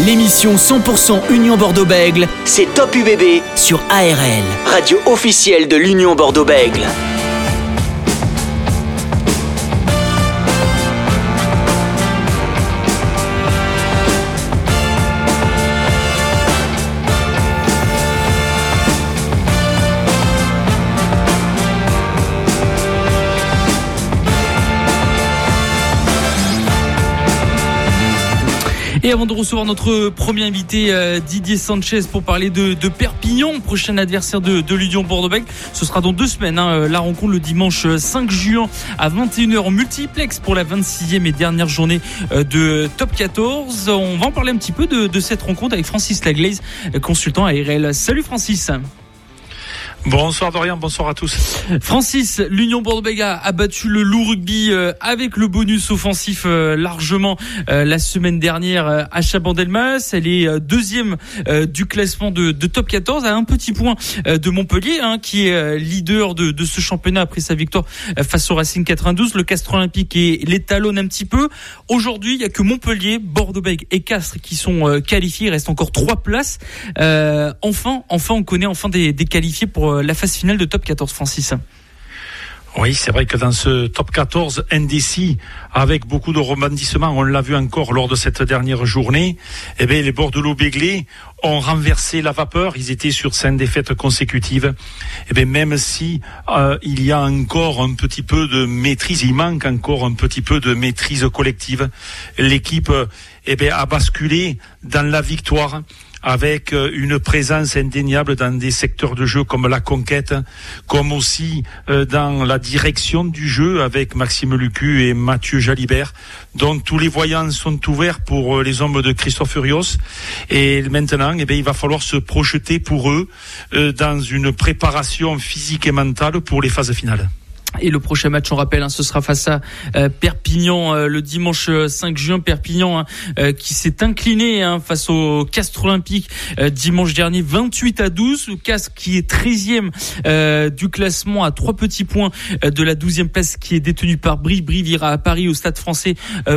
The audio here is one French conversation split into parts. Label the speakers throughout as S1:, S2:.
S1: L'émission 100% Union Bordeaux-Bègle, c'est Top UBB sur ARL, radio officielle de l'Union Bordeaux-Bègle.
S2: Et avant de recevoir notre premier invité, euh, Didier Sanchez, pour parler de, Perpignan, prochain adversaire de, l'Union Bordeaux-Bègles, ce sera dans deux semaines. Hein, euh, la rencontre le dimanche 5 juin à 21h en multiplex pour la 26e et dernière journée euh, de Top 14. On va en parler un petit peu de, de cette rencontre avec Francis Laglaise, consultant ARL. Salut Francis.
S3: Bonsoir Dorian, bonsoir à tous.
S2: Francis, l'Union Bordeaux-Bègles a battu le loup rugby euh, avec le bonus offensif euh, largement euh, la semaine dernière à Chabandelmas. Elle est deuxième du classement de, Top 14 à un petit point de Montpellier, hein, qui est leader de, ce championnat après sa victoire face au Racing 92. Le Castres Olympique et l'étalonne un petit peu. Aujourd'hui, il y a que Montpellier, Bordeaux-Bègles et Castres qui sont qualifiés. Il reste encore trois places. enfin, enfin, on connaît enfin des, des qualifiés pour euh, la phase finale de Top 14, Francis.
S3: Oui, c'est vrai que dans ce top 14 indécis, avec beaucoup de rebondissements, on l'a vu encore lors de cette dernière journée, eh bien, les Bordeaux-Béglés ont renversé la vapeur. Ils étaient sur cinq défaites consécutives. Eh bien, même si euh, il y a encore un petit peu de maîtrise, il manque encore un petit peu de maîtrise collective. L'équipe eh bien, a basculé dans la victoire avec euh, une présence indéniable dans des secteurs de jeu comme la conquête, comme aussi euh, dans la direction du jeu avec Maxime Lucu et Mathieu Jalibert. Donc tous les voyants sont ouverts pour euh, les hommes de Christophe Furios. Et maintenant, eh bien, il va falloir se projeter pour eux dans une préparation physique et mentale pour les phases finales.
S2: Et le prochain match, on rappelle, hein, ce sera face à euh, Perpignan euh, le dimanche 5 euh, juin. Perpignan hein, qui s'est incliné hein, face au Castre Olympique dimanche dernier, 28 à 12. Le Castre qui est 13e du classement à trois petits points de la 12e place qui est détenue par Brive. Brive ira à Paris au Stade Français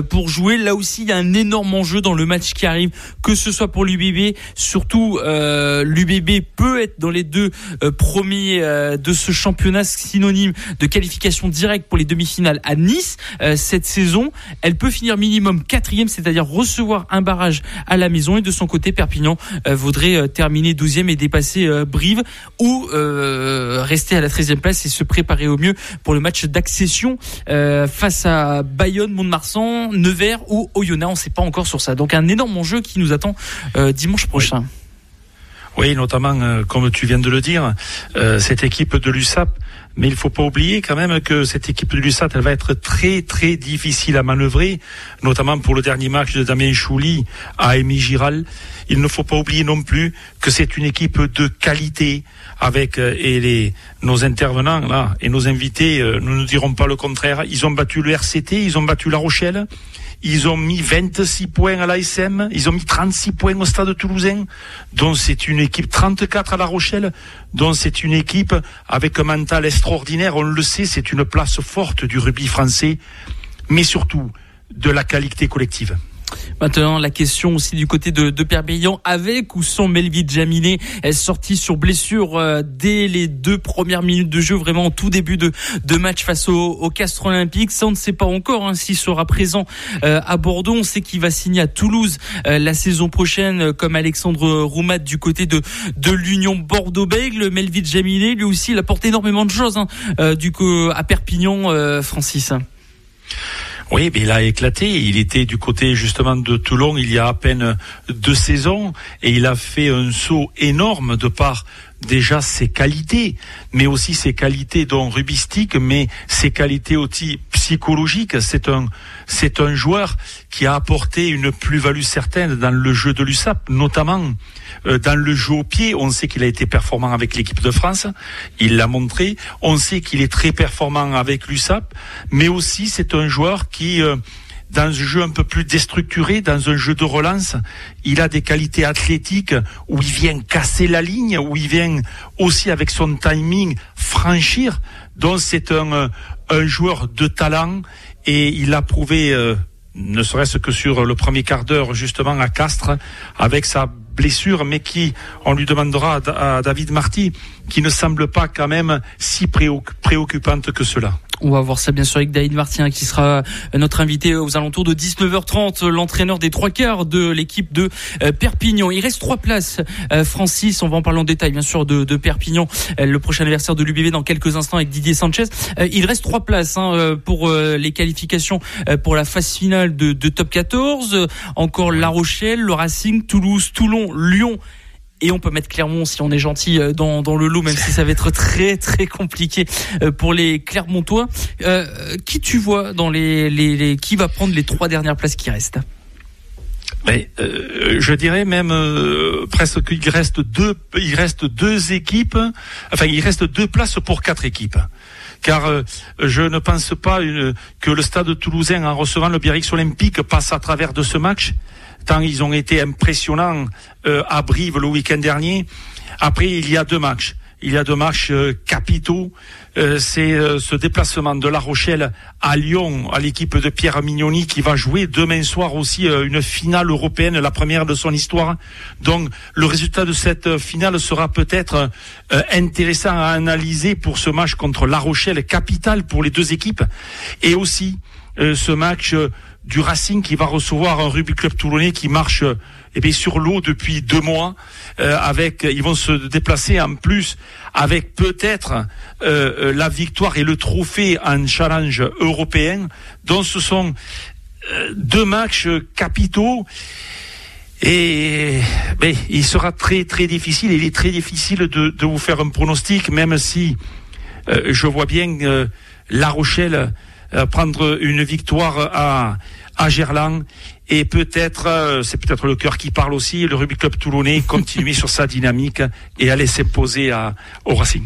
S2: pour jouer. Là aussi, il y a un énorme enjeu dans le match qui arrive, que ce soit pour l'UBB. Surtout, l'UBB peut être dans les deux premiers de ce championnat synonyme de qualification qualification directe pour les demi-finales à Nice euh, cette saison. Elle peut finir minimum quatrième, c'est-à-dire recevoir un barrage à la maison. Et de son côté, Perpignan euh, voudrait euh, terminer douzième et dépasser Brive ou rester à la 13e place et se préparer au mieux pour le match d'accession face à Bayonne, Mont-de-Marsan, Nevers ou Oyonnax. On ne sait pas encore sur ça. Donc un énorme enjeu qui nous attend dimanche prochain.
S3: Oui, notamment, comme tu viens de le dire, cette équipe de l'USAP mais il faut pas oublier quand même que cette équipe de l'USAT, elle va être très très difficile à manœuvrer, notamment pour le dernier match de Damien Chouli à Amy Giral. Il ne faut pas oublier non plus que c'est une équipe de qualité avec euh, et les nos intervenants là et nos invités, euh, nous ne dirons pas le contraire. Ils ont battu le RCT, ils ont battu La Rochelle. Ils ont mis 26 points à l'ASM, ils ont mis 36 points au Stade Toulousain, dont c'est une équipe 34 à La Rochelle, dont c'est une équipe avec un mental extraordinaire. On le sait, c'est une place forte du rugby français, mais surtout de la qualité collective.
S2: Maintenant, la question aussi du côté de, de Perpignan, avec ou sans Melville Jaminé, est sortie sur blessure euh, dès les deux premières minutes de jeu, vraiment tout début de, de match face au, au Castres Olympique? Ça, on ne sait pas encore hein, s'il sera présent euh, à Bordeaux. On sait qu'il va signer à Toulouse euh, la saison prochaine, comme Alexandre Roumat du côté de, de l'Union Bordeaux-Bègle. Melville Jaminé, lui aussi, il apporte énormément de choses hein, du coup à Perpignan, Francis.
S3: Oui, mais il a éclaté. Il était du côté justement de Toulon il y a à peine deux saisons et il a fait un saut énorme de part déjà ses qualités, mais aussi ses qualités dont rubistiques, mais ses qualités aussi psychologiques. C'est un, c'est un joueur qui a apporté une plus-value certaine dans le jeu de l'USAP, notamment euh, dans le jeu au pied. On sait qu'il a été performant avec l'équipe de France, il l'a montré. On sait qu'il est très performant avec l'USAP, mais aussi c'est un joueur qui euh, dans un jeu un peu plus déstructuré, dans un jeu de relance, il a des qualités athlétiques où il vient casser la ligne, où il vient aussi avec son timing franchir. Donc c'est un, euh, un joueur de talent et il a prouvé euh, ne serait-ce que sur le premier quart d'heure justement à Castres, avec sa blessure, mais qui, on lui demandera à, David Marty, qui ne semble pas quand même si préoccupante que cela.
S2: On va voir ça bien sûr avec David Martin qui sera notre invité aux alentours de 19h30, l'entraîneur des trois quarts de l'équipe de euh, Perpignan. Il reste trois places, euh, Francis, on va en parler en détail bien sûr de, Perpignan, euh, le prochain anniversaire de l'UBV dans quelques instants avec Didier Sanchez. Il reste trois places hein, pour les qualifications pour la phase finale de Top 14. Encore La Rochelle, le Racing, Toulouse, Toulon, Lyon et on peut mettre Clermont si on est gentil euh, dans, dans le lot, même si ça va être très très compliqué euh, pour les Clermontois. Euh, qui tu vois dans les, les, qui va prendre les trois dernières places qui restent?
S3: Mais euh, je dirais même presque qu'il reste deux, il reste deux équipes, enfin il reste deux places pour quatre équipes. Car je ne pense pas que le Stade Toulousain, en recevant le Biarritz Olympique, passe à travers de ce match tant ils ont été impressionnants euh, à Brive le week-end dernier. Après, il y a deux matchs. Il y a deux matchs euh, capitaux. Euh, c'est ce déplacement de La Rochelle à Lyon, à l'équipe de Pierre Mignoni, qui va jouer demain soir aussi une finale européenne, la première de son histoire. Donc, le résultat de cette finale sera peut-être intéressant à analyser pour ce match contre La Rochelle, capital pour les deux équipes, et aussi ce match du Racing qui va recevoir un rugby club toulonnais qui marche eh bien, sur l'eau depuis deux mois. Euh, avec, ils vont se déplacer en plus avec peut-être euh, euh, la victoire et le trophée en challenge européen. Donc ce sont deux matchs capitaux. Et ben, il sera très très difficile. Il est très difficile de, de vous faire un pronostic, même si je vois bien La Rochelle prendre une victoire à à Gerland et peut-être, euh, c'est peut-être le cœur qui parle aussi, le rugby club toulonnais continuer sur sa dynamique et aller s'imposer au Racing.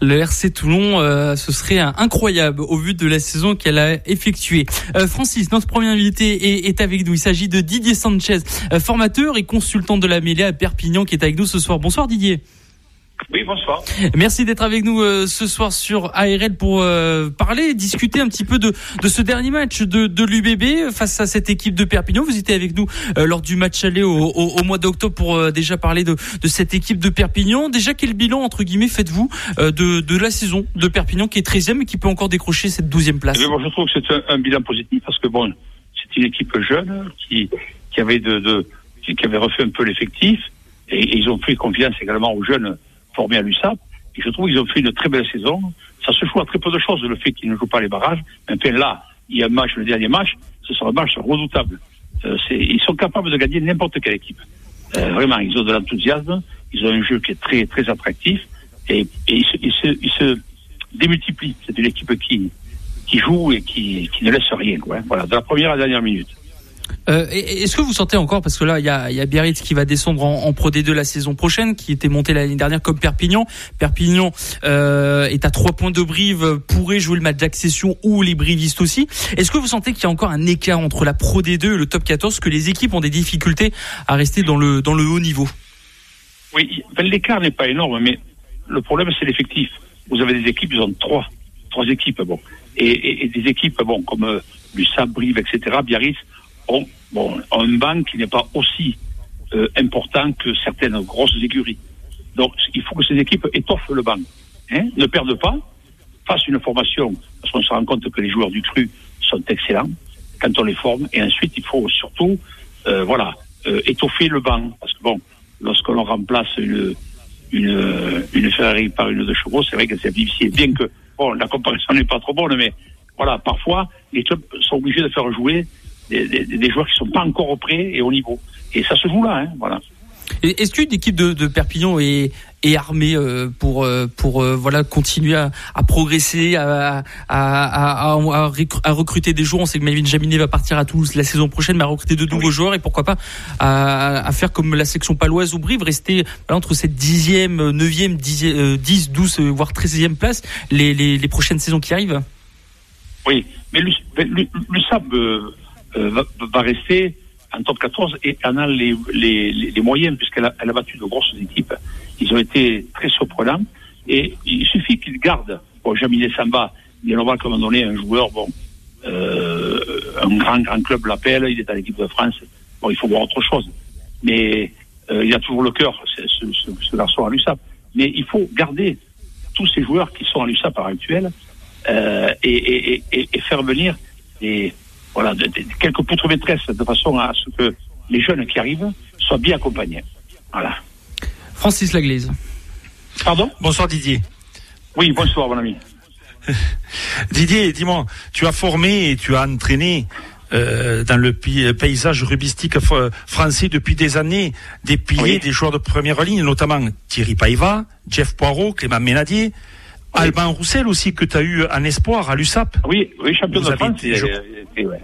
S2: Le RC Toulon, euh, ce serait incroyable au vu de la saison qu'elle a effectuée. Euh, Francis, notre premier invité est, avec nous. Il s'agit de Didier Sanchez, formateur et consultant de la mêlée à Perpignan, qui est avec nous ce soir. Bonsoir Didier.
S4: Oui, bonsoir.
S2: Merci d'être avec nous euh, ce soir sur ARL pour euh, parler, discuter un petit peu de, de ce dernier match de, de l'UBB face à cette équipe de Perpignan. Vous étiez avec nous euh, lors du match aller au, au, mois d'octobre pour déjà parler de, de cette équipe de Perpignan. Déjà, quel bilan, entre guillemets, faites-vous de, de la saison de Perpignan qui est 13e et qui peut encore décrocher cette 12e place?
S4: Eh Moi, je trouve que c'est un, bilan positif parce que bon, c'est une équipe jeune qui, qui avait de, de qui avait refait un peu l'effectif et, et ils ont pris confiance également aux jeunes formés à l'USAP. Et je trouve qu'ils ont fait une très belle saison. Ça se joue à très peu de choses, le fait qu'ils ne jouent pas les barrages. Enfin, là, il y a un match, le dernier match, ce sera un match redoutable. Euh, ils sont capables de gagner n'importe quelle équipe. Euh, vraiment, ils ont de l'enthousiasme, ils ont un jeu qui est très, très attractif, et, ils, se, ils, se, démultiplient. C'est une équipe qui, qui joue et qui, qui ne laisse rien. Quoi. Voilà, de la première à la dernière minute.
S2: Euh, Est-ce que vous sentez encore, parce que là, il y a, y a Biarritz qui va descendre en, en, Pro D2 la saison prochaine, qui était monté l'année dernière comme Perpignan. Perpignan euh, est à trois points de Brive, pourrait jouer le match d'accession ou les Brivistes aussi. Est-ce que vous sentez qu'il y a encore un écart entre la Pro D2 et le Top 14, que les équipes ont des difficultés à rester dans le, dans le haut niveau?
S4: Oui, l'écart n'est pas énorme, mais le problème c'est l'effectif. Vous avez des équipes, ils ont trois, trois équipes, bon, et, et, des équipes, bon, comme euh, Lussab, Brive, etc. Biarritz ont, bon, un banc qui n'est pas aussi euh, important que certaines grosses écuries. Donc, il faut que ces équipes étoffent le banc. Hein, ne perdent pas, fassent une formation, parce qu'on se rend compte que les joueurs du cru sont excellents quand on les forme. Et ensuite, il faut surtout, euh, voilà, euh, étoffer le banc. Parce que bon, lorsqu'on remplace une, une, une Ferrari par une de chevaux, c'est vrai que c'est difficile. Bien que, bon, la comparaison n'est pas trop bonne, mais voilà, parfois, les clubs sont obligés de faire jouer des, des, des, joueurs qui sont pas encore prêts et au niveau. Et ça se joue là, hein, voilà.
S2: Est-ce qu'une équipe de, de, Perpignan est, est armée euh, pour euh, pour euh, voilà continuer à, à progresser, à, à, recruter des joueurs? On sait que Melvin Jaminet va partir à Toulouse la saison prochaine, mais à recruter de nouveaux joueurs et pourquoi pas à, faire comme la section paloise ou Brive, rester entre cette dixième, neuvième, dix, douze, voire treizième place les, les, les, prochaines saisons qui arrivent?
S4: Oui, mais le, euh, va, va, rester en top 14 et en a les, les, les moyens puisqu'elle a, elle a battu de grosses équipes. Ils ont été très surprenants et il suffit qu'ils gardent. Bon, Jaminet Samba, il est normal qu'à un moment donné, un joueur, bon, euh, un grand, grand club l'appelle, il est à l'équipe de France. Bon, il faut voir autre chose. Mais euh, il a toujours le cœur, ce, ce, ce, garçon à l'USAP. Mais il faut garder tous ces joueurs qui sont à l'USAP à l'heure actuelle euh, et, et, et, et, faire venir des, voilà, de, de, quelques poutres maîtresses de façon à ce que les jeunes qui arrivent soient bien accompagnés. Voilà.
S2: Francis Laglaise.
S4: Pardon?
S3: Bonsoir Didier.
S4: Oui, bonsoir mon ami.
S3: Didier, dis-moi, tu as formé et tu as entraîné euh, dans le paysage rubistique français depuis des années des piliers, oui. des joueurs de première ligne, notamment Thierry Paiva, Jeff Poirot, Clément Ménadier, oui. Alban Roussel aussi que tu as eu en espoir à l'USAP.
S4: Oui, oui, champion Vous de France. Été, et, ouais,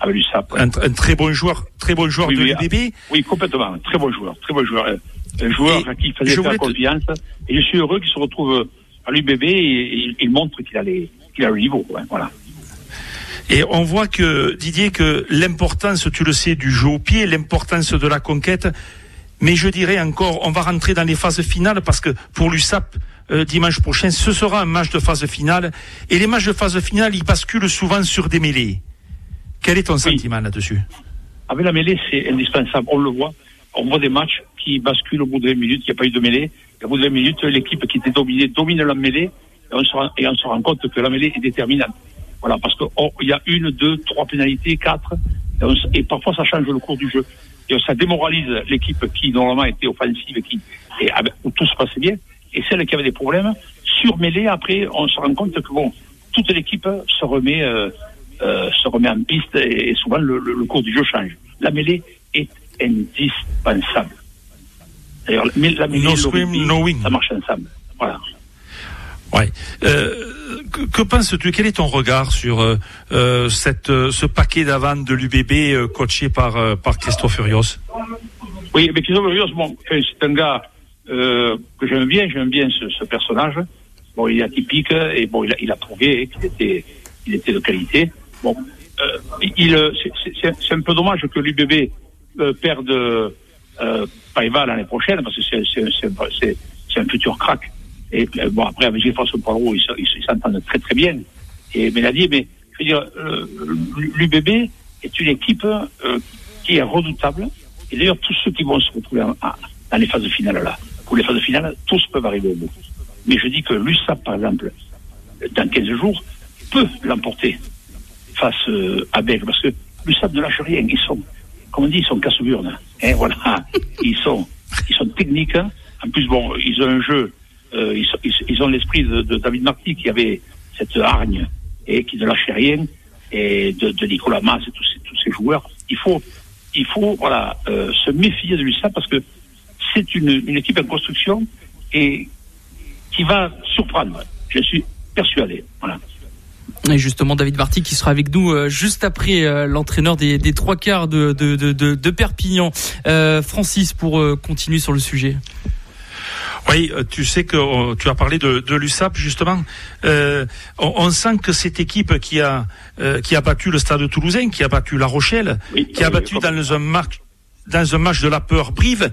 S4: à l'USAP.
S3: Un, un, très bon joueur, très bon joueur
S4: oui,
S3: de l'UBB.
S4: Oui, complètement, très bon joueur, très bon joueur. Un joueur et à qui il fallait faire confiance. Te... Et je suis heureux qu'il se retrouve à l'UBB et, et, il montre qu'il a, les, qu'il a le niveau. Ouais, voilà.
S3: Et on voit que, Didier, que l'importance, tu le sais, du jeu au pied, l'importance de la conquête, mais je dirais encore, on va rentrer dans les phases finales parce que pour l'USAP, euh, dimanche prochain, ce sera un match de phase finale. Et les matchs de phase finale, ils basculent souvent sur des mêlées. Quel est ton oui. sentiment là-dessus?
S4: Avec la mêlée, c'est indispensable. On le voit. On voit des matchs qui basculent au bout de 20 minutes, il n'y a pas eu de mêlée. Et au bout de 20 minutes, l'équipe qui était dominée domine la mêlée et on, se rend, et on se rend compte que la mêlée est déterminante. Voilà, parce qu'il oh, y a une, deux, trois pénalités, quatre, et, on, et, parfois ça change le cours du jeu. Et ça démoralise l'équipe qui normalement était offensive et qui, et, où tout se passait bien, et celle qui avait des problèmes, sur mêlée, après, on se rend compte que bon, toute l'équipe se remet, euh, euh, se remet en piste et, et souvent le, le, le, cours du jeu change. La mêlée est indispensable. D'ailleurs, la mêlée,
S3: no swim, rugby, no win.
S4: ça marche ensemble. Voilà.
S3: Ouais. Euh, que, que penses-tu? Quel est ton regard sur euh, cette, ce paquet d'avant de l'UBB euh, coaché par, par Christophe Furios
S4: Oui, mais Christophe Furios, bon, c'est un gars que j'aime bien, j'aime bien ce, ce, personnage. Bon, il est atypique et bon, il a, il a prouvé qu'il était, il était de qualité. Bon, il, c'est un peu dommage que l'UBB perde euh, Paiva l'année prochaine parce que c'est un futur crack. Et bon, après, avec Jefferson Poirot, ils s'entendent très très bien. Et Mélanie, mais je veux dire, euh, l'UBB est une équipe euh, qui est redoutable. Et d'ailleurs, tous ceux qui vont se retrouver dans les phases finales là, pour les phases finales, tous peuvent arriver au bout. Mais je dis que l'USAP, par exemple, dans 15 jours, peut l'emporter face euh, à Bègle, parce que l'USAP ne lâche rien. Ils sont, comme on dit, ils sont casse-burnes. Hein, voilà. ils sont, ils sont techniques. En plus, bon, ils ont un jeu euh, ils, ils, ils, ont l'esprit de, David Marty qui avait cette hargne et qui ne lâchait rien, et de, de Nicolas Mas et tous ces, tous ces joueurs. Il faut, il faut voilà, euh, se méfier de ça parce que c'est une, une équipe en construction et qui va surprendre. Je suis persuadé. Voilà.
S2: Et justement, David Varty qui sera avec nous euh, juste après euh, l'entraîneur des, des, trois quarts de, de, de, de Perpignan, euh, Francis, pour continuer sur le sujet.
S3: Oui, tu sais que tu as parlé de, de l'USAP justement. Euh, on, on, sent que cette équipe qui a euh, qui a battu le Stade Toulousain, qui a battu La Rochelle, oui, qui a battu dans un match dans un match de la peur Brive.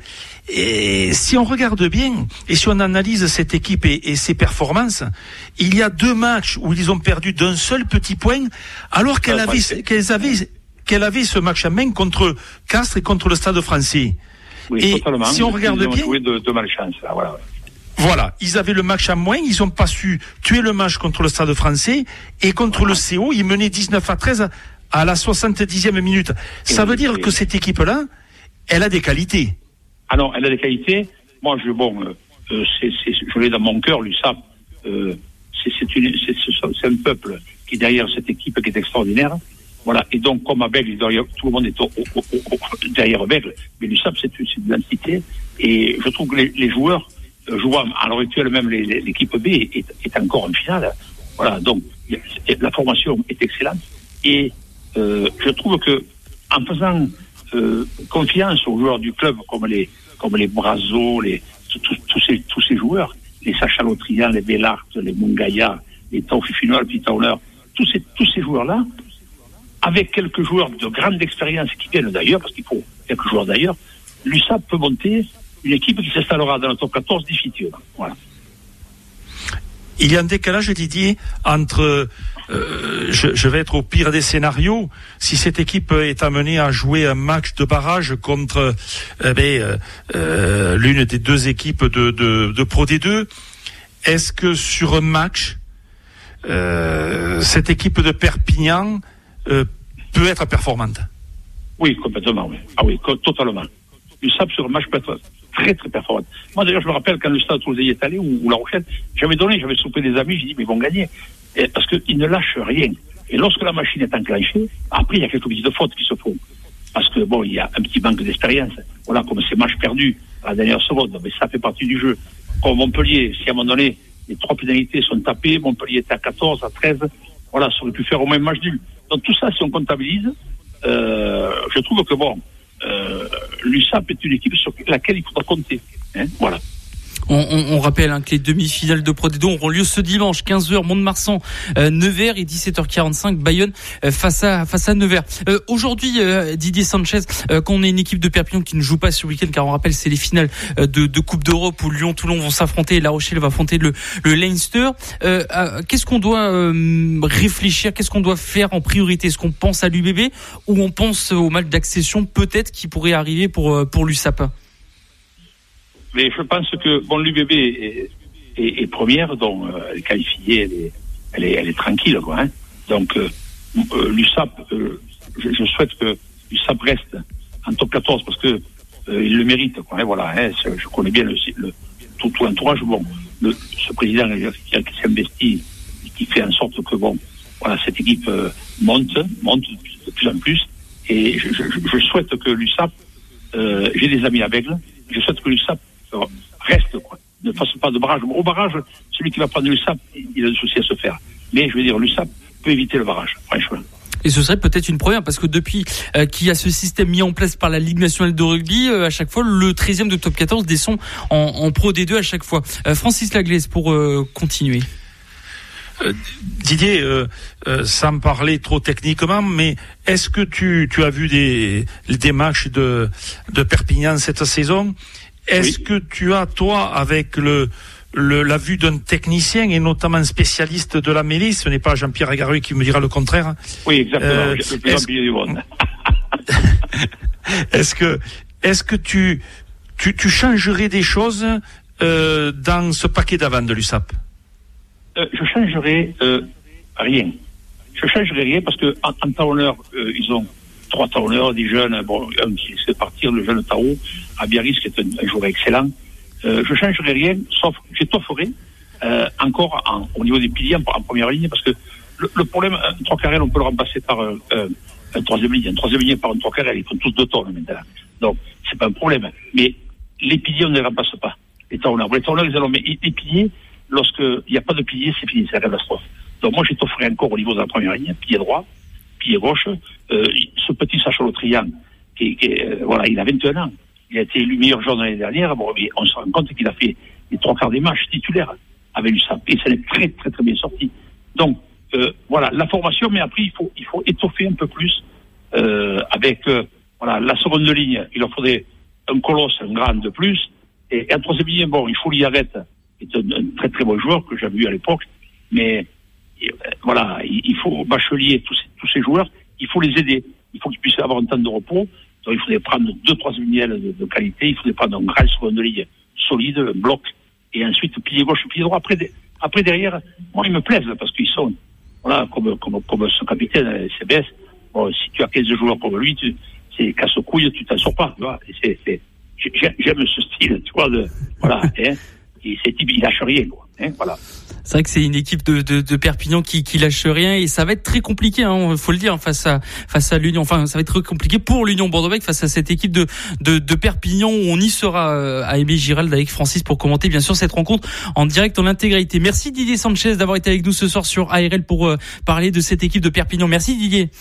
S3: Et si on regarde bien et si on analyse cette équipe et, et ses performances, il y a deux matchs où ils ont perdu d'un seul petit point, alors qu'elle avait qu'elles avaient qu'elle avait ce match à main contre Castres et contre le Stade Français.
S4: Oui,
S3: et
S4: totalement.
S3: si on regarde
S4: ils ont
S3: bien,
S4: joué de, de malchance. Là, voilà.
S3: Voilà, ils avaient le match à moins, ils n'ont pas su tuer le match contre le Stade français et contre voilà. le CO, ils menaient 19 à 13 à la 70e minute. Ça et veut dire que cette équipe-là, elle a des qualités.
S4: Ah non, elle a des qualités. Moi, je, bon, euh, c'est, je l'ai dans mon cœur, l'USAP. Euh, c'est, un peuple qui est derrière cette équipe qui est extraordinaire. Voilà. Et donc, comme à Bègle, tout le monde est derrière Bègle, mais l'USAP, c'est une, une entité. Et je trouve que les, les joueurs euh, jouant à l'heure actuelle même l'équipe B est, est, encore en finale. Voilà, donc la formation est excellente et euh, je trouve que en faisant euh, confiance aux joueurs du club comme les comme les Brazo, les tous, ces tous ces joueurs, les Sacha Lotrian, les Bellart, les Mungaya, les Taufifinol, Pitauner, tous ces tous ces joueurs là, avec quelques joueurs de grande expérience qui viennent d'ailleurs, parce qu'il faut quelques joueurs d'ailleurs, l'USAP peut monter une équipe qui s'installera dans le top 14 définitivement. Voilà.
S3: Il y a un décalage, Didier, entre euh, je, vais être au pire des scénarios. Si cette équipe est amenée à jouer un match de barrage contre eh ben, euh, l'une des deux équipes de, de, Pro D2, est-ce que sur un match, cette équipe de Perpignan peut être performante?
S4: Oui, complètement. Oui. Ah oui, totalement. Le SAP sur un match peut être très très performante. Moi d'ailleurs je me rappelle quand le Stade Toulousain est allé ou, La Rochelle, j'avais donné, j'avais soupé des amis, j'ai dit mais ils vont gagner. Et, parce qu'ils ne lâchent rien. Et lorsque la machine est enclenchée, après il y a quelques petites fautes qui se font. Parce que bon, il y a un petit manque d'expérience. Voilà, comme ces matchs perdus à la dernière seconde, mais ça fait partie du jeu. Comme Montpellier, si à un moment donné, les trois pénalités sont tapées, Montpellier était à 14, à 13, voilà, ça aurait pu faire au moins match nul. Donc tout ça, si on comptabilise, euh, je trouve que bon, l'USAP est une équipe sur laquelle il faudra compter. Hein, voilà.
S2: On, rappelle hein, que les demi-finales de Pro D2 auront lieu ce dimanche 15h Mont-de-Marsan euh, Nevers et 17h45 Bayonne euh, face à face à Nevers. Euh, aujourd'hui Didier Sanchez quand on est une équipe de Perpignan qui ne joue pas ce week-end car on rappelle c'est les finales de, Coupe d'Europe où Lyon Toulon vont s'affronter et La Rochelle va affronter le, le Leinster. qu'est-ce qu'on doit réfléchir, qu'est-ce qu'on doit faire en priorité? Est-ce qu'on pense à l'UBB ou on pense au match d'accession peut-être qui pourrait arriver pour pour l'USAP
S4: mais je pense que bon, l'UBB est, est, est, première, donc euh, elle est qualifiée, elle est, elle est, elle est tranquille, quoi. Hein. Donc euh, euh l'USAP, euh, je, je, souhaite que l'USAP reste en top 14 parce que il le mérite, quoi. Hein, voilà, hein, je connais bien le, le tout, tout l'entourage. Bon, le, ce président qui, s'est investi, qui fait en sorte que bon, voilà, cette équipe monte, monte de plus en plus. Et je, je, je souhaite que l'USAP, j'ai des amis aveugles, je souhaite que l'USAP reste, quoi. Ne fasse pas de barrage. Au barrage, celui qui va prendre l'USAP, il a des soucis à se faire. Mais je veux dire, l'USAP peut éviter le barrage, franchement.
S2: Et ce serait peut-être une première parce que depuis euh, qu'il y a ce système mis en place par la Ligue nationale de rugby, euh, à chaque fois le 13e de top 14 descend en, en Pro D2 à chaque fois. Euh, Francis Laglaise pour euh, continuer.
S3: Didier, sans parler trop techniquement, mais est-ce que tu, tu as vu des, des matchs de, de Perpignan cette saison? Est-ce que tu as, toi, avec le, le, la vue d'un technicien et notamment spécialiste de la mêlée, ce n'est pas Jean-Pierre Agarue qui me dira le contraire.
S4: Oui, exactement. Euh, est-ce...
S3: est-ce que, est-ce que tu, tu, tu changerais des choses euh, dans ce paquet d'avant de l'USAP?
S4: Euh, Je changerais euh, rien. Je changerais rien parce que en, en talonneur, euh, ils ont trois talonneurs, des jeunes, bon, un qui sait partir, le jeune Tao, à Biarritz, qui est un, joueur excellent. Euh, je changerai rien, sauf j'étofferai euh, encore en, au niveau des piliers en, première ligne, parce que le, le problème, un trois carrés, on peut le remplacer par euh, un troisième ligne. Un troisième ligne par un trois carrés, ils font tous deux tonnes maintenant. Donc, c'est pas un problème. Mais les piliers, on ne les remplace pas. Les talonneurs. Les ils allons, mais les piliers, lorsqu'il n'y a pas de piliers, c'est fini, c'est la catastrophe. Donc, moi, j'étofferai encore au niveau de la première ligne, pied droit, pied gauche, euh, ce petit Sacha Lotrian, qui, euh, voilà, il a 21 ans. Il a été élu meilleur joueur de l'année dernière. Bon, on se rend compte qu'il a fait les trois quarts des matchs titulaires avec l'USAP. Et ça est très, très, très bien sorti. Donc, euh, voilà, la formation, mais après, il faut, il faut étoffer un peu plus euh, avec voilà, la seconde ligne. Il leur faudrait un colosse, un grand de plus. Et, un troisième ligne, bon, il faut l'y arrêter. C'est un, un, très, très bon joueur que j'avais vu à l'époque. Mais voilà, il, faut bachelier tous tous ces joueurs, il faut les aider. Il faut qu'ils puissent avoir un temps de repos. Donc il faudrait prendre deux, trois miels de, de, qualité, il faudrait prendre un grand seconde ligne solide, un bloc, et ensuite pied gauche, pied droit. Après, après derrière, moi ils me plaisent parce qu'ils sont, voilà, comme, comme, comme son capitaine, CBS. Bon, si tu as 15 joueurs comme lui, tu, c'est casse-couille, tu t'en sors pas, tu vois. C'est, c'est, j'aime ce style, tu vois, de, voilà, hein. Et c'est type, il lâche rien, quoi. Voilà.
S2: C'est vrai que c'est une équipe de, de, de, Perpignan qui, qui lâche rien et ça va être très compliqué, hein, faut le dire, face à face à l'Union. Enfin, ça va être très compliqué pour l'Union Bordeaux-Bègles face à cette équipe de, de, de Perpignan. Où on y sera euh, à Aimé Girald avec Francis pour commenter bien sûr cette rencontre en direct en intégralité. Merci Didier Sanchez d'avoir été avec nous ce soir sur ARL pour euh, parler de cette équipe de Perpignan. Merci Didier.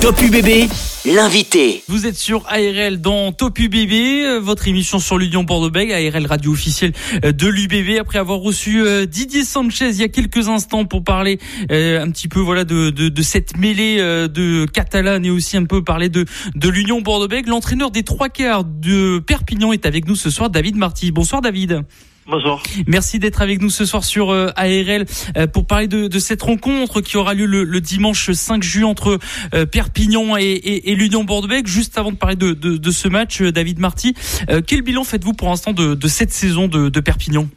S1: Top UBB, l'invité.
S2: Vous êtes sur ARL dans Top UBB, euh, votre émission sur l'Union Bordeaux-Bègles, ARL radio officielle euh, de l'UBB. Après avoir reçu euh, Didier Sanchez il y a quelques instants pour parler un petit peu voilà de, de, de cette mêlée de Catalane et aussi un peu parler de, de l'Union Bordeaux-Bègles, l'entraîneur des trois quarts de Perpignan est avec nous ce soir, David Marty. Bonsoir David.
S5: Bonsoir.
S2: Merci d'être avec nous ce soir sur euh, ARL euh, pour parler de, de, cette rencontre qui aura lieu le, le dimanche 5 juillet entre euh, Perpignan et, et, et l'Union bordeaux Juste avant de parler de, de, de ce match, David Marty, quel bilan faites-vous pour l'instant de, cette saison de, de Perpignan?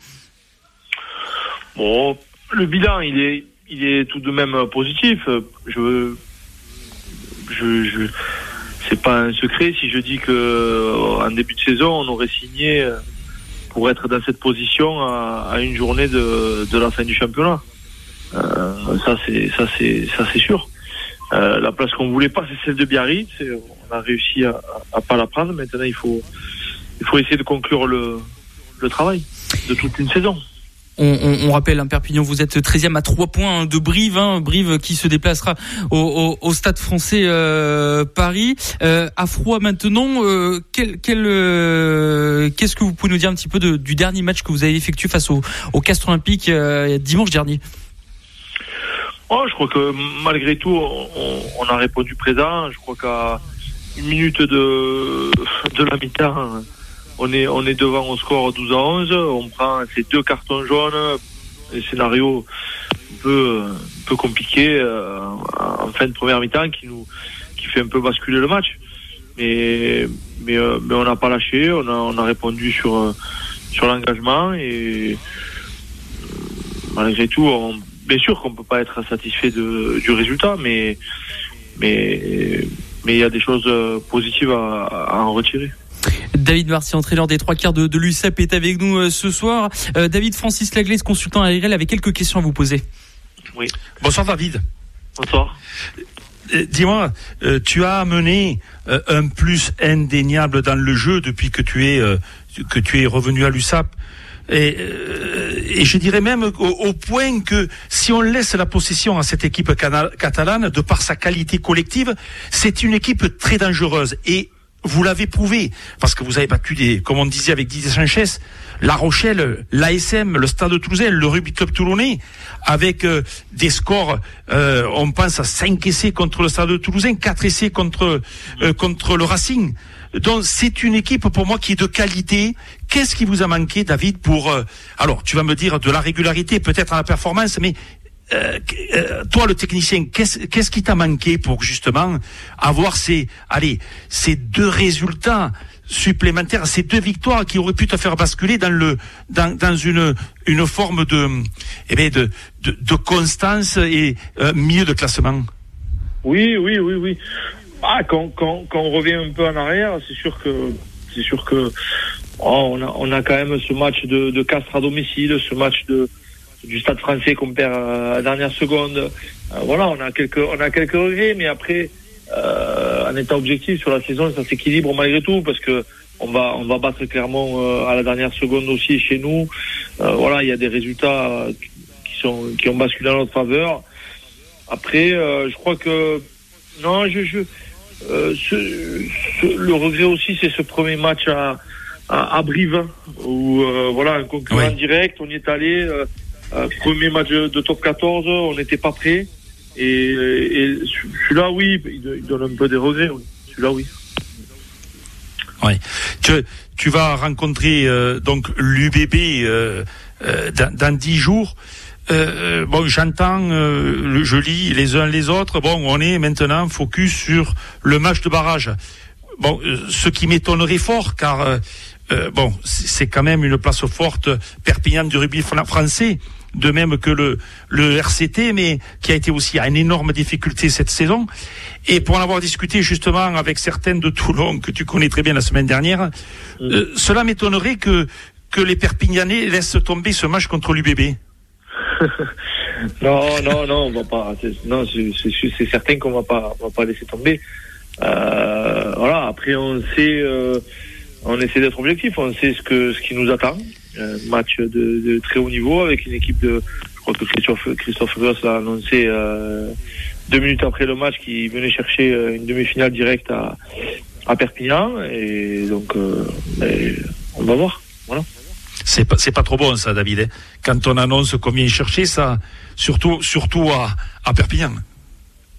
S5: Bon, le bilan, il est, il est tout de même positif. Je, je, je c'est pas un secret si je dis que en début de saison, on aurait signé pour être dans cette position à, à une journée de, de, la fin du championnat. Euh, ça c'est ça c'est ça c'est sûr. Euh, la place qu'on voulait pas, c'est celle de Biarritz. On a réussi à, à, pas la prendre. Maintenant, il faut il faut essayer de conclure le le travail de toute une saison.
S2: On, rappelle, hein, Perpignan, vous êtes 13e à 3 points hein, de Brive, hein, Brive qui se déplacera au, Stade français euh, Paris. Euh, à froid maintenant, euh, euh, qu'est-ce que vous pouvez nous dire un petit peu de, du dernier match que vous avez effectué face au, au Castres Olympique dimanche dernier?
S5: Oh, Je crois que malgré tout, on, on a répondu présent. Je crois qu'à une minute de, de la mi-temps on est, devant au score 12 à 11. On prend ces deux cartons jaunes. Un scénario un peu, un peu compliqué euh, en fin de première mi-temps qui nous qui fait un peu basculer le match. Mais, mais, euh, on n'a pas lâché. On a, on a répondu sur, sur l'engagement et malgré tout, bien sûr qu'on peut pas être satisfait du résultat, mais mais il y a des choses positives à en retirer.
S2: David Marcy, entraîneur des trois quarts de, de l'USAP, est avec nous euh, ce soir. Euh, David Francis Laglaise, consultant ARL, avait quelques questions à vous poser.
S3: Oui. Bonsoir David.
S5: Bonsoir.
S3: Euh, dis-moi, tu as amené un plus indéniable dans le jeu depuis que tu es que tu es revenu à l'USAP. Et, et, je dirais même au, au, point que si on laisse la possession à cette équipe catalane, de par sa qualité collective, c'est une équipe très dangereuse. Et vous l'avez prouvé, parce que vous avez battu des, comme on disait avec Didier Sanchez, La Rochelle, l'ASM, le Stade Toulousain, le Rugby Club Toulonnais, avec euh, des scores, euh, on pense à 5 essais contre le Stade Toulousain, 4 essais contre, euh, contre le Racing. Donc c'est une équipe pour moi qui est de qualité. Qu'est-ce qui vous a manqué, David, pour euh, alors tu vas me dire de la régularité, peut-être à la performance, mais euh, euh, toi, le technicien, qu'est-ce qu'est-ce qui t'a manqué pour justement avoir ces, allez, ces deux résultats supplémentaires, ces deux victoires qui auraient pu te faire basculer dans le, dans, dans une, une forme de, eh bien de, de, de constance et euh, milieu de classement?
S5: Oui, oui, oui, oui. Ah, quand, quand, quand on revient un peu en arrière, c'est sûr que, c'est sûr que, oh, on a, on a quand même ce match de, de Castres à domicile, ce match de, du Stade Français qu'on perd à la dernière seconde. Euh, voilà, on a quelques on a quelques regrets, mais après, euh, en état objectif sur la saison, ça s'équilibre malgré tout parce que on va on va battre clairement euh, à la dernière seconde aussi chez nous. Euh, voilà, il y a des résultats qui sont qui ont basculé en notre faveur. Après, euh, je crois que non, je, je ce, ce, le regret aussi, c'est ce premier match à à, à Brive où voilà un concurrent oui. direct, on y est allé. Euh, premier match de top 14, on n'était pas prêt. Et, celui-là, oui, il donne un peu des regrets. Celui-là, oui.
S3: Oui. Tu, vas rencontrer euh, donc l'UBB euh, euh, dans, 10 jours. Euh, bon, j'entends, euh, je lis les uns les autres. Bon, on est maintenant focus sur le match de barrage. Bon, ce qui m'étonnerait fort, car bon, c'est quand même une place forte Perpignan du rugby français de même que le, le RCT, mais qui a été aussi à une énorme difficulté cette saison. Et pour en avoir discuté justement avec certaines de Toulon que tu connais très bien la semaine dernière, mmh. euh, cela m'étonnerait que, que les Perpignanais laissent tomber ce match contre l'UBB.
S5: non, non, non, on va pas. Non, c'est certain qu'on va pas, on va pas laisser tomber. Euh, voilà. Après, on sait, euh, on essaie d'être objectif. On sait ce que ce qui nous attend match de, de, très haut niveau avec une équipe de, je crois que Christophe, Christophe Ross l'a annoncé euh, deux minutes après le match qui venait chercher euh, une demi-finale directe à, à Perpignan et donc euh, on va voir. Voilà.
S3: C'est pas, c'est pas trop bon ça, David. Hein. Quand on annonce qu'on vient chercher ça, surtout, surtout à, à Perpignan.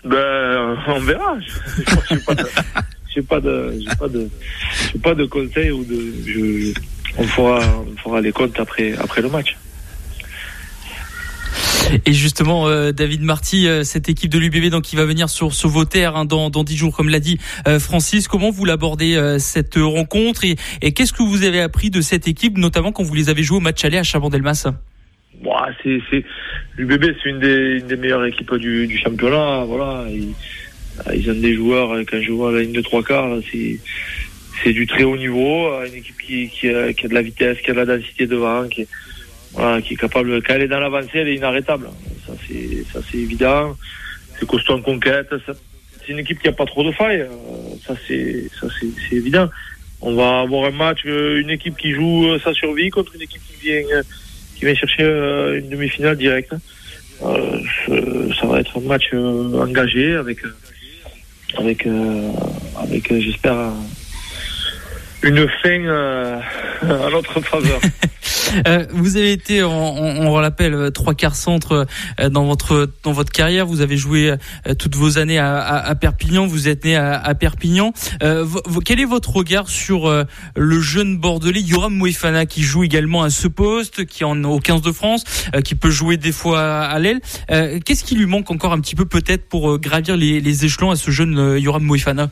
S5: Ben, on verra. Je n'ai pas de, j'ai pas de, j'ai pas de, j'ai pas de conseils ou de, je, on fera, on fera les comptes après, après le match.
S2: Et justement, euh, David Marty, euh, cette équipe de l'UBB donc qui va venir sur, sur vos terres hein, dans dans dix jours, comme l'a dit euh, Francis. Comment vous l'abordez cette rencontre et, et qu'est-ce que vous avez appris de cette équipe, notamment quand vous les avez joués au match aller à Chabandelmas?
S5: Bon, c'est c'est l'UBB, c'est une des, une des meilleures équipes du, du championnat. Voilà, ils, ils ont des joueurs quand je vois la ligne de trois quarts, c'est c'est du très haut niveau, une équipe qui, qui, a, qui a de la vitesse, qui a de la densité devant, qui voilà, qui est capable, quand elle est dans l'avancée, elle est inarrêtable. Ça, c'est, ça, c'est évident. C'est costaud en conquête. c'est une équipe qui a pas trop de failles. Euh, ça, c'est, ça, c'est, c'est évident. On va avoir un match, euh, une équipe qui joue euh, sa survie contre une équipe qui vient, qui vient chercher une demi-finale directe. ça va être un match engagé avec, avec, avec, j'espère, une fin à notre faveur.
S2: Euh, vous avez été, on, on, l'appelle, euh, trois quarts centre euh, dans votre dans votre carrière. Vous avez joué toutes vos années à, à, Perpignan. Vous êtes né à, à Perpignan. Euh, quel est votre regard sur le jeune bordelais Yoram Mouefana qui joue également à ce poste, qui en au 15 de France, qui peut jouer des fois à, l'aile. Qu'est-ce qui lui manque encore un petit peu peut-être pour gravir les, les échelons à ce jeune Yoram Mouefana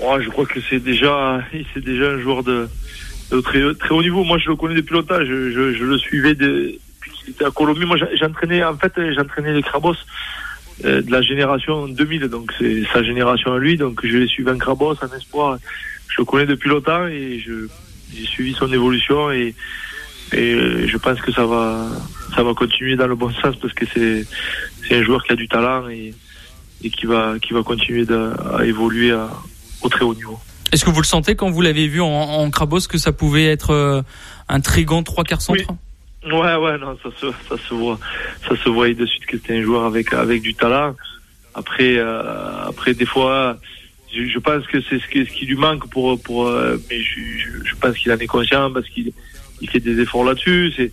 S5: Ouais, je crois que c'est déjà, c'est déjà un joueur de, très, très haut niveau. Moi, je le connais depuis longtemps. Je, je, je le suivais depuis qu'il était à Colombie. Moi, j'entraînais, en fait, j'entraînais les Crabos euh, de la génération 2000. Donc, c'est sa génération à lui. Donc, je l'ai suivi en Crabos, en espoir. Je le connais depuis longtemps et j'ai suivi son évolution et, et je pense que ça va, ça va continuer dans le bon sens parce que c'est, c'est un joueur qui a du talent et, et qui va, qui va continuer à évoluer à, au très haut niveau.
S2: Est-ce que vous le sentez quand vous l'avez vu en, en Crabos que ça pouvait être euh, un trigant trois quarts centre?
S5: Ouais, ouais, non, ça se, ça se voit, ça se voit de suite que c'était un joueur avec avec du talent. Après, euh, après des fois, je, je pense que c'est ce, ce qui lui manque pour pour, euh, mais je, je, pense qu'il en est conscient parce qu'il il fait des efforts là-dessus. C'est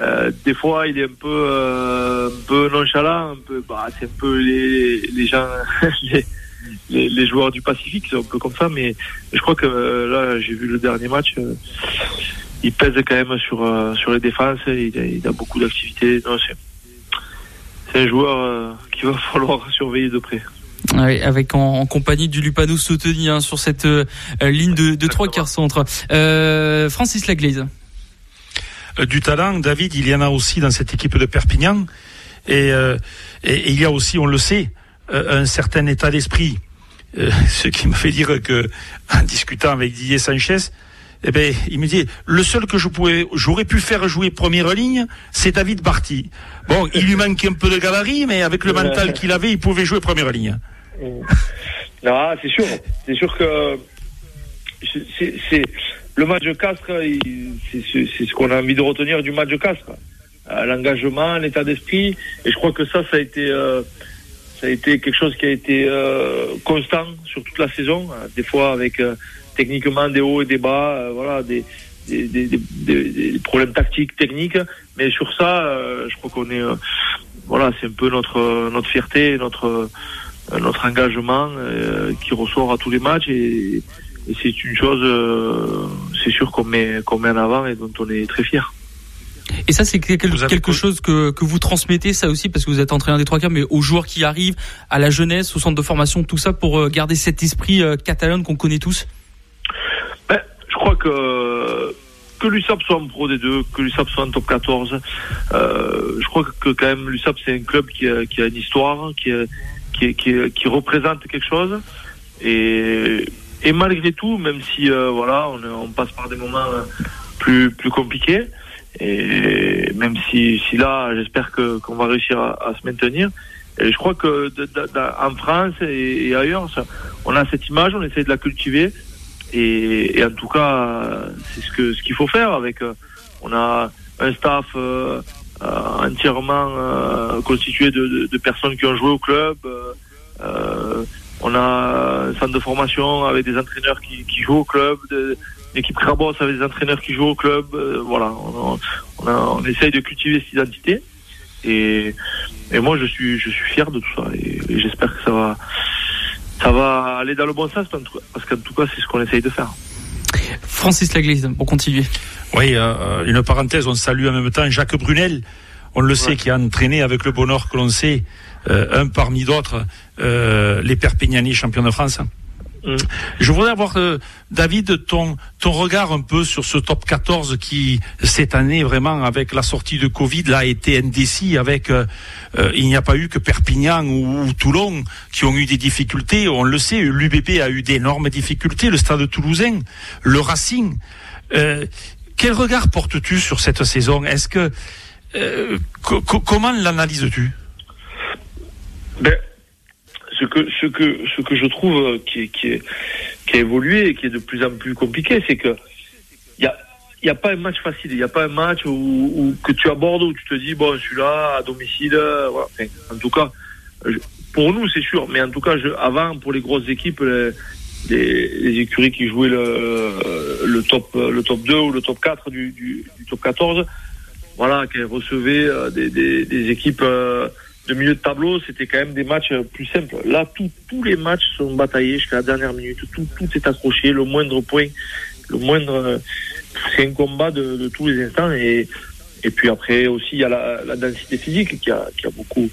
S5: euh, des fois, il est un peu un peu nonchalant, un peu, bah, c'est un peu les les gens les, les, joueurs du Pacifique, c'est un peu comme ça, mais je crois que euh, là, j'ai vu le dernier match, euh, il pèse quand même sur, euh, sur les défenses, il, a, beaucoup d'activités. C'est un joueur qu'il va falloir surveiller de près.
S2: avec en, compagnie du Lupano Souteni hein, sur cette ligne de, de trois quarts centre. Francis Laglaise.
S3: Du talent, David, il y en a aussi dans cette équipe de Perpignan. Et, et il y a aussi, on le sait, un certain état d'esprit. Euh, ce qui me fait dire que, en discutant avec Didier Sanchez, eh ben, il me dit le seul que je pouvais, j'aurais pu faire jouer première ligne, c'est David Barty. Bon, il lui manquait un peu de gabarit, mais avec le mental qu'il avait, il pouvait jouer première ligne.
S5: Non, c'est sûr, c'est sûr que c'est le match de Castres, c'est ce qu'on a envie de retenir du match de Castres. Euh, l'engagement, l'état d'esprit, et je crois que ça, ça a été euh, ça a été quelque chose qui a été euh, constant sur toute la saison, euh, des fois avec euh, techniquement des hauts et des bas, voilà, des, des, des, des, problèmes tactiques, techniques, mais sur ça, je crois qu'on est, voilà, c'est un peu notre notre fierté, notre notre engagement qui ressort à tous les matchs et, et c'est une chose, c'est sûr qu'on met qu'on met en avant et dont on est très fier.
S2: Et ça, c'est quelque, chose que, que vous transmettez, ça aussi, parce que vous êtes entraîneur des trois quarts, mais aux joueurs qui arrivent, à la jeunesse, au centre de formation, tout ça, pour euh, garder cet esprit euh, catalan qu'on connaît tous?
S5: Ben, Je crois que que l'USAP soit en Pro des deux, que l'USAP soit en top 14, euh, je crois que quand même l'USAP c'est un club qui a, qui a une histoire, qui, qui, qui, qui, représente quelque chose. Et, et malgré tout, même si euh, voilà, on, on, passe par des moments plus, plus compliqués, et même si, si là, j'espère que qu'on va réussir à, à, se maintenir. Et je crois que de, de, en France et, et ailleurs, ça, on a cette image, on essaie de la cultiver. Et, et en tout cas, c'est ce que ce qu'il faut faire. Avec, euh, on a un staff euh, euh, entièrement euh, constitué de, de, personnes qui ont joué au club. Euh, on a un centre de formation avec des entraîneurs qui, qui jouent au club, de, l'équipe Crabos avec des entraîneurs qui jouent au club. Euh, voilà, on, on, on, essaye de cultiver cette identité. Et, et moi, je suis, je suis fier de tout ça. Et, j'espère que ça va, ça va aller dans le bon sens, parce qu'en tout cas, c'est ce qu'on essaye de faire.
S2: Francis Laglise, pour continuer.
S3: Oui, euh, une parenthèse, on salue en même temps Jacques Brunel, on le sait, qui a entraîné avec le bonheur que l'on sait, euh, un parmi d'autres, euh, les Perpignanais champions de France. Je voudrais avoir, euh, David, ton, ton regard un peu sur ce top 14 qui, cette année, vraiment, avec la sortie de Covid, là, a été indécis, avec, euh, euh, il n'y a pas eu que Perpignan ou, Toulon qui ont eu des difficultés. On le sait, l'UBP a eu d'énormes difficultés, le stade toulousain, le Racing. quel regard portes-tu sur cette saison? Est-ce que, comment l'analyses-tu?
S5: Ben, ce que je trouve euh, qui qui a évolué et qui est de plus en plus compliqué, c'est que il n'y a pas un match facile, il n'y a pas un match où, que tu abordes où tu te dis bon celui-là à domicile, euh, en tout cas pour nous c'est sûr, mais en tout cas avant pour les grosses équipes les, écuries qui jouaient le, top le top 2 ou le top 4 du, top 14, voilà qui recevaient euh, des équipes de milieu de tableau, c'était quand même des matchs plus simples. Là, tous les matchs sont bataillés jusqu'à la dernière minute. Tout, tout est accroché. Le moindre point, le moindre, c'est un combat de, de, tous les instants. Et, et puis après aussi, il y a la, la densité physique qui a, qui a beaucoup,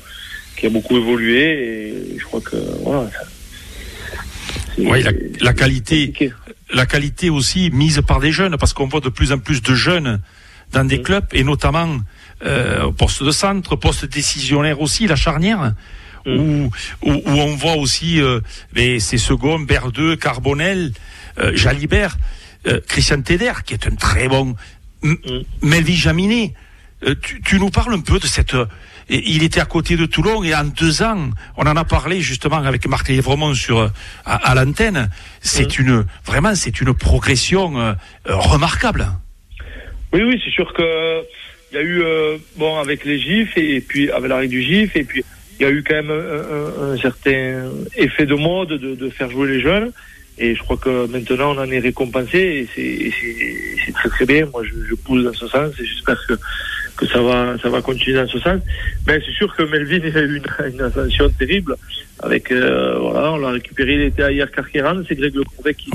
S5: qui a beaucoup évolué. Et je crois que voilà.
S3: Oui, la, la qualité, la qualité aussi mise par des jeunes, parce qu'on voit de plus en plus de jeunes dans des mmh. clubs et notamment euh, poste de centre, poste décisionnaire aussi, la charnière. Mm. Où, où, où, on voit aussi euh, ces seconds, Berdeux, Carbonel, euh, Jalibert, euh, Christian Teder, qui est un très bon mm. Melvin Jaminet. Euh, tu, tu, nous parles un peu de cette... il était à côté de Toulon et en deux ans, on en a parlé justement avec Marc Lévremont sur à, à l'antenne. C'est mm. une vraiment c'est une progression remarquable.
S5: Oui, oui, c'est sûr que il y a eu, euh, bon, avec les GIFs et, puis avec l'arrêt du GIF, et puis il y a eu quand même un, un, certain effet de mode de, de, faire jouer les jeunes. Et je crois que maintenant on en est récompensé et c'est très très bien. Moi je, je pousse dans ce sens et j'espère que, que ça va ça va continuer dans ce sens. Mais c'est sûr que Melvin a eu une, une ascension terrible. Avec euh, voilà, on l'a récupéré, il était hier Carqueran, c'est Greg Le qui,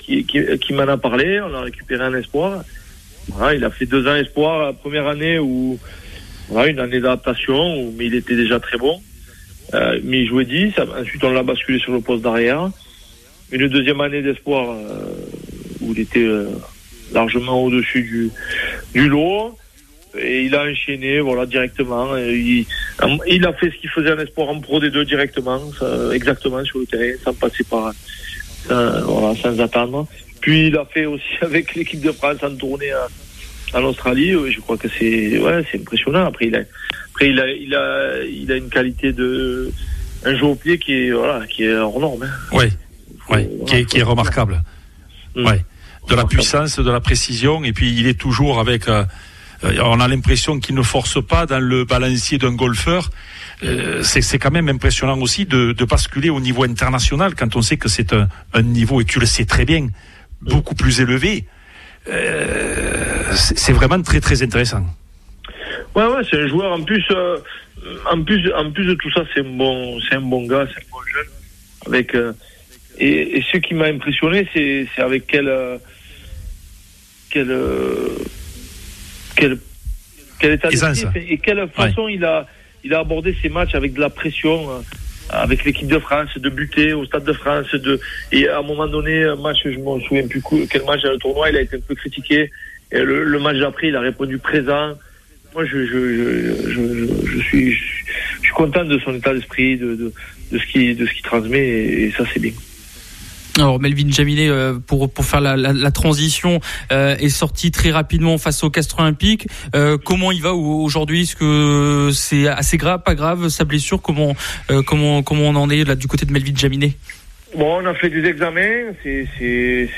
S5: qui, qui, qui m'en a parlé. On l'a récupéré en espoir il a fait deux ans espoir la première année où voilà, une année d'adaptation, mais il était déjà très bon. Euh, mais il jouait 10, ensuite on l'a basculé sur le poste d'arrière. Une deuxième année d'espoir euh, où il était euh, largement au-dessus du, du lot. Et il a enchaîné voilà, directement. Il, il a fait ce qu'il faisait en espoir en Pro des deux directement, exactement sur le terrain, sans passer par... voilà, sans attendre. Puis il a fait aussi avec l'équipe de France en tournée en, Australie. Je crois que c'est ouais, c'est impressionnant. Après il a après il a il a il a une qualité de un jeu au pied qui est voilà qui est hors norme. Hein.
S3: Oui, ouais, qui, est, qui est remarquable. Mmh. Ouais, de la puissance, de la précision, et puis il est toujours avec. Euh, euh, on a l'impression qu'il ne force pas dans le balancier d'un golfeur. Euh, c'est quand même impressionnant aussi de, de, basculer au niveau international quand on sait que c'est un, un, niveau, et tu le sais très bien, beaucoup plus élevé. Euh, c'est vraiment très très intéressant.
S5: Ouais ouais, c'est un joueur en plus euh, en plus en plus de tout ça, c'est un bon c'est un bon gars, c'est un bon jeune avec euh, et, et, ce qui m'a impressionné, c'est c'est avec quel quel quel quel état d'esprit et quelle façon il a il a abordé ses matchs avec de la pression avec l'équipe de France, de buter au Stade de France, de et à un moment donné, un match, je me souviens plus quel match dans le tournoi, il a été un peu critiqué. Et le, le match d'après, il a répondu présent. Moi, je, je, je, je, suis, je, suis content de son état d'esprit, de, de, de ce qui de ce qu'il transmet, et ça, c'est bien.
S2: Alors Melvin Jaminet, euh, pour pour faire la, la, la transition, euh, est sorti très rapidement face au Castres Olympique. Euh, comment il va aujourd'hui? Est-ce que c'est assez grave, pas grave sa blessure? Comment comment comment on en est là du côté de Melvin Jaminet
S5: Bon, on a fait des examens, c'est c'est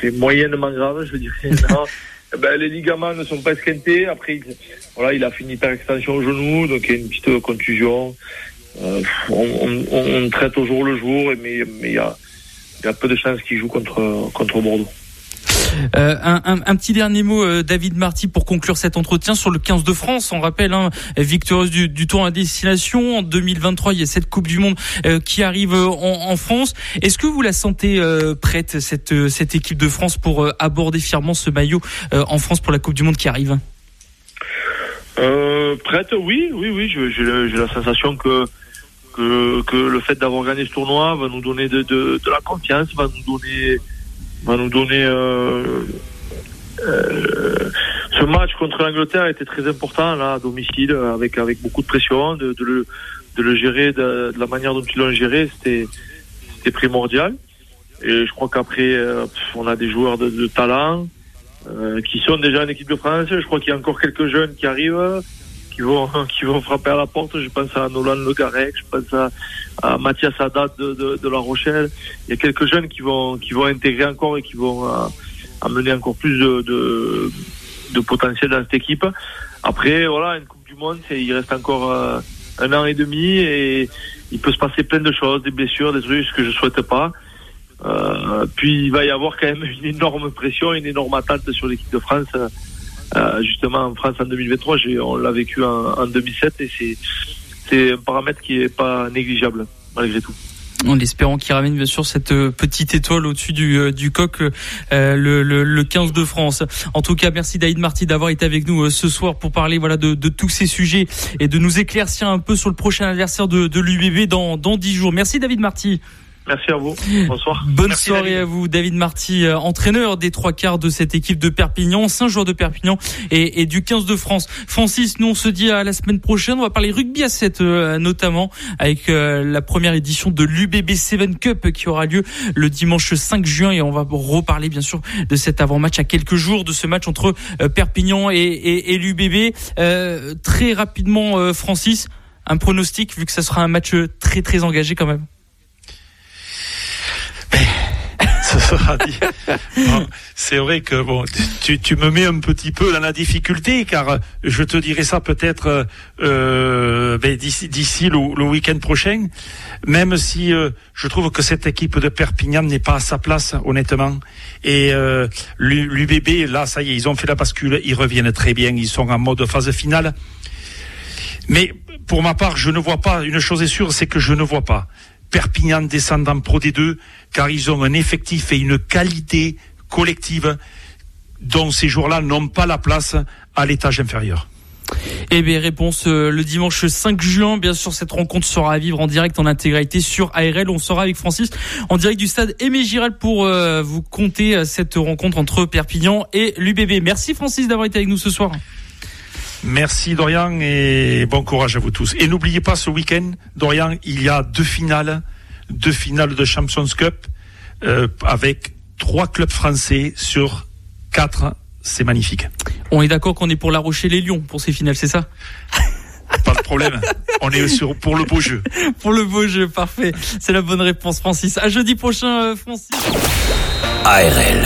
S5: c'est moyennement grave, je dirais. ben, les ligaments ne sont pas esquintés. Après, il, voilà, il a fini par extension au genou, donc il y a une petite contusion. on, on, on, traite au jour le jour, mais mais il y a il y a peu de chances qu'il joue contre, contre Bordeaux.
S2: Euh, un, un, un, petit dernier mot, euh, David Marty, pour conclure cet entretien sur le 15 de France. On rappelle, hein, victorieuse du, du, Tour à destination en 2023. Il y a cette Coupe du Monde euh, qui arrive en, en France. Est-ce que vous la sentez prête cette cette équipe de France pour aborder fièrement ce maillot en France pour la Coupe du Monde qui arrive?
S5: Prête, oui, oui, oui. J'ai la sensation que que, que le fait d'avoir gagné ce tournoi va nous donner de, de, de la confiance, va nous donner va nous donner euh, euh, ce match contre l'Angleterre était très important là à domicile avec avec beaucoup de pression de, de le le gérer de, la manière dont ils l'ont géré c'était c'était primordial. Et je crois qu'après euh, on a des joueurs de, de talent euh, qui sont déjà en équipe de France. Je crois qu'il y a encore quelques jeunes qui arrivent qui vont qui vont frapper à la porte. Je pense à Nolan Le Garec, je pense à, Mathias Haddad de, de, de, La Rochelle. Il y a quelques jeunes qui vont qui vont intégrer encore et qui vont euh, amener encore plus de, de, de, potentiel dans cette équipe. Après, voilà, une Coupe du Monde, il reste encore euh, un an et demi et il peut se passer plein de choses, des blessures, des trucs que je souhaite pas. Euh, puis il va y avoir quand même une énorme pression, une énorme attente sur l'équipe de France. Euh, justement en France en 2023. On l'a vécu en, 2007 et c'est un paramètre qui est pas négligeable malgré tout
S2: en espérant qu'il ramène bien sûr cette euh, petite étoile au-dessus du, euh, coq le, le, 15 de France. En tout cas, merci David Marty d'avoir été avec nous ce soir pour parler voilà de, tous ces sujets et de nous éclaircir un peu sur le prochain adversaire de, de l'UBB dans dans 10 jours. Merci David Marty.
S5: Merci à vous. Bonsoir.
S2: Bonne soirée à vous, David Marty, euh, entraîneur des trois quarts de cette équipe de Perpignan, cinq joueurs de Perpignan et, et, du 15 de France. Francis, nous on se dit à la semaine prochaine. On va parler rugby à 7 euh, notamment avec euh, la première édition de l'UBB 7 Cup qui aura lieu le dimanche 5 juin et on va reparler bien sûr de cet avant-match à quelques jours de ce match entre Perpignan et, et, et l'UBB. très rapidement, Francis, un pronostic vu que ça sera un match très très engagé quand même.
S3: C'est vrai que bon, tu, tu, me mets un petit peu dans la difficulté, car je te dirai ça peut-être euh, ben, d'ici le, le week-end prochain. Même si euh, je trouve que cette équipe de Perpignan n'est pas à sa place, honnêtement. Et euh, l'UBB, là, ça y est, ils ont fait la bascule, ils reviennent très bien, ils sont en mode phase finale. Mais pour ma part, je ne vois pas. Une chose est sûre, c'est que je ne vois pas Perpignan descendant Pro D2, car ils ont un effectif et une qualité collective dont ces jours-là n'ont pas la place à l'étage inférieur.
S2: Eh bien, réponse euh, le dimanche 5 juin. Bien sûr, cette rencontre sera à vivre en direct en intégralité sur ARL. On sera avec Francis en direct du stade Aimé Giral pour euh, vous compter euh, cette rencontre entre Perpignan et l'UBB. Merci Francis d'avoir été avec nous ce soir.
S3: Merci Dorian et bon courage à vous tous. Et n'oubliez pas ce week-end, Dorian, il y a deux finales, deux finales de Champions Cup euh, avec trois clubs français sur quatre. C'est magnifique.
S2: On est d'accord qu'on est pour La Rochelle et Lyon pour ces finales, c'est ça?
S3: Pas de problème. On est sur, pour le beau jeu.
S2: pour le beau jeu, parfait. C'est la bonne réponse, Francis. À jeudi prochain, euh, Francis.
S1: ARL.